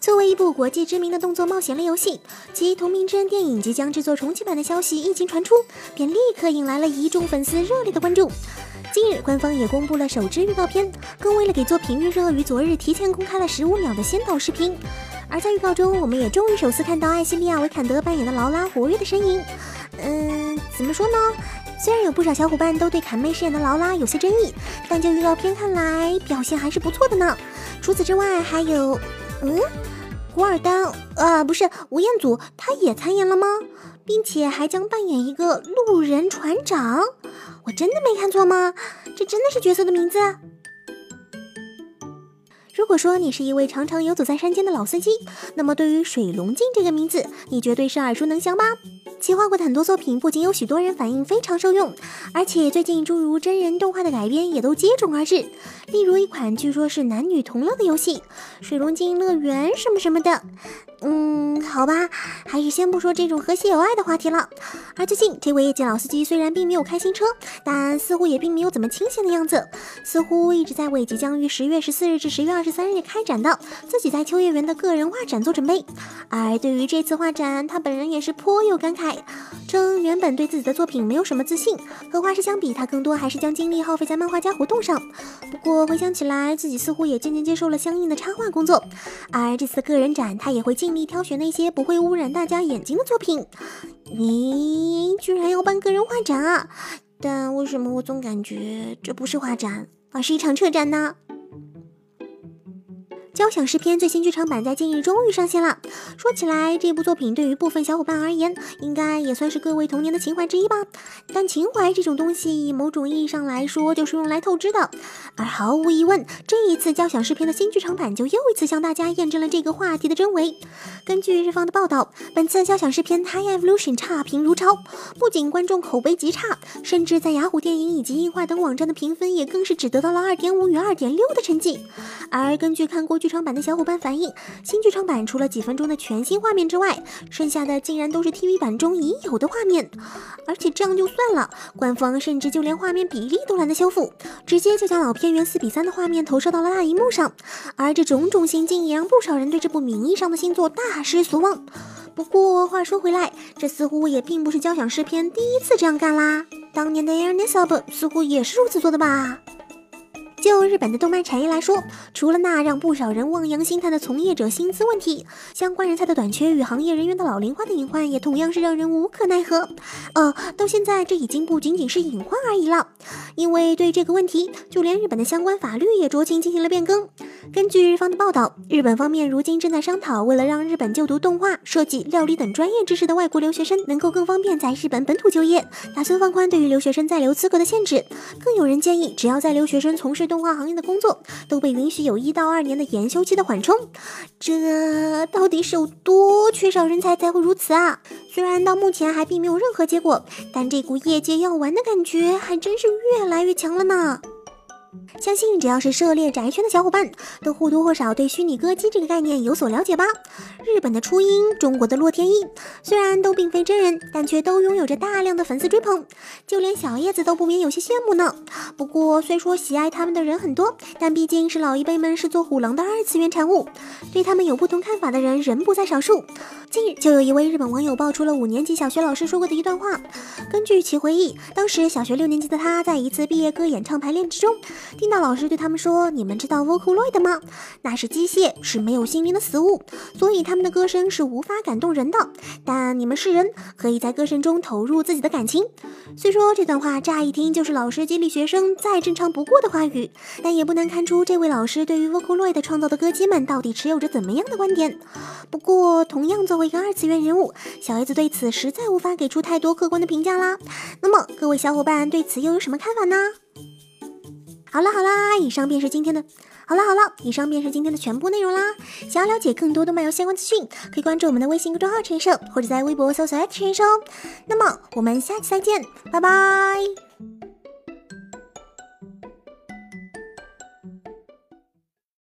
作为一部国际知名的动作冒险类游戏，其同名真人电影即将制作重启版的消息一经传出，便立刻引来了一众粉丝热烈的关注。近日，官方也公布了首支预告片，更为了给作品预热，于昨日提前公开了十五秒的先导视频。而在预告中，我们也终于首次看到艾西利亚·维坎德扮演的劳拉活跃的身影。嗯，怎么说呢？虽然有不少小伙伴都对坎妹饰演的劳拉有些争议，但就预告片看来，表现还是不错的呢。除此之外，还有，嗯。古尔丹啊，不是吴彦祖，他也参演了吗？并且还将扮演一个路人船长，我真的没看错吗？这真的是角色的名字？如果说你是一位常常游走在山间的老司机，那么对于水龙镜这个名字，你绝对是耳熟能详吧？企划过的很多作品，不仅有许多人反映非常受用，而且最近诸如真人动画的改编也都接踵而至。例如一款据说是男女同乐的游戏《水龙镜乐园》什么什么的。嗯，好吧，还是先不说这种和谐有爱的话题了。而最近这位业界老司机虽然并没有开新车，但似乎也并没有怎么清闲的样子，似乎一直在为即将于十月十四日至十月二十三日开展的自己在秋叶原的个人画展做准备。而对于这次画展，他本人也是颇有感慨。称原本对自己的作品没有什么自信，和画师相比，他更多还是将精力耗费在漫画家活动上。不过回想起来，自己似乎也渐渐接受了相应的插画工作。而这次个人展，他也会尽力挑选那些不会污染大大家眼睛的作品。咦居然要办个人画展啊？但为什么我总感觉这不是画展，而是一场车展呢？交响诗篇最新剧场版在近日终于上线了。说起来，这部作品对于部分小伙伴而言，应该也算是各位童年的情怀之一吧。但情怀这种东西，某种意义上来说，就是用来透支的。而毫无疑问，这一次交响诗篇的新剧场版就又一次向大家验证了这个话题的真伪。根据日方的报道，本次交响诗篇《High Evolution》差评如潮，不仅观众口碑极差，甚至在雅虎电影以及映画等网站的评分也更是只得到了二点五与二点六的成绩。而根据看过剧剧场版的小伙伴反映，新剧场版除了几分钟的全新画面之外，剩下的竟然都是 TV 版中已有的画面。而且这样就算了，官方甚至就连画面比例都懒得修复，直接就将老片原四比三的画面投射到了大荧幕上。而这种种行径也让不少人对这部名义上的新作大失所望。不过话说回来，这似乎也并不是交响诗篇第一次这样干啦，当年的 Air Nisab 似乎也是如此做的吧。就日本的动漫产业来说，除了那让不少人望洋兴叹的从业者薪资问题，相关人才的短缺与行业人员的老龄化的隐患，也同样是让人无可奈何。呃，到现在这已经不仅仅是隐患而已了，因为对这个问题，就连日本的相关法律也酌情进行了变更。根据日方的报道，日本方面如今正在商讨，为了让日本就读动画、设计、料理等专业知识的外国留学生能够更方便在日本本土就业，打算放宽对于留学生在留资格的限制。更有人建议，只要在留学生从事动画行业的工作都被允许有一到二年的研修期的缓冲，这到底是有多缺少人才才会如此啊？虽然到目前还并没有任何结果，但这股业界要完的感觉还真是越来越强了呢。相信只要是涉猎宅圈的小伙伴，都或多或少对虚拟歌姬这个概念有所了解吧？日本的初音，中国的洛天依，虽然都并非真人，但却都拥有着大量的粉丝追捧，就连小叶子都不免有些羡慕呢。不过虽说喜爱他们的人很多，但毕竟是老一辈们视作虎狼的二次元产物，对他们有不同看法的人仍不在少数。近日就有一位日本网友爆出了五年级小学老师说过的一段话，根据其回忆，当时小学六年级的他在一次毕业歌演唱排练之中，听到。老师对他们说：“你们知道 Vocaloid 吗？那是机械，是没有心灵的死物，所以他们的歌声是无法感动人的。但你们是人，可以在歌声中投入自己的感情。”虽说这段话乍一听就是老师激励学生再正常不过的话语，但也不难看出这位老师对于 Vocaloid 创造的歌姬们到底持有着怎么样的观点。不过，同样作为一个二次元人物，小 A 子对此实在无法给出太多客观的评价啦。那么，各位小伙伴对此又有什么看法呢？好了好啦，以上便是今天的。好了好了，以上便是今天的全部内容啦。想要了解更多动漫游相关资讯，可以关注我们的微信公众号“陈生”，或者在微博搜索“陈生”。那么我们下期再见，拜拜。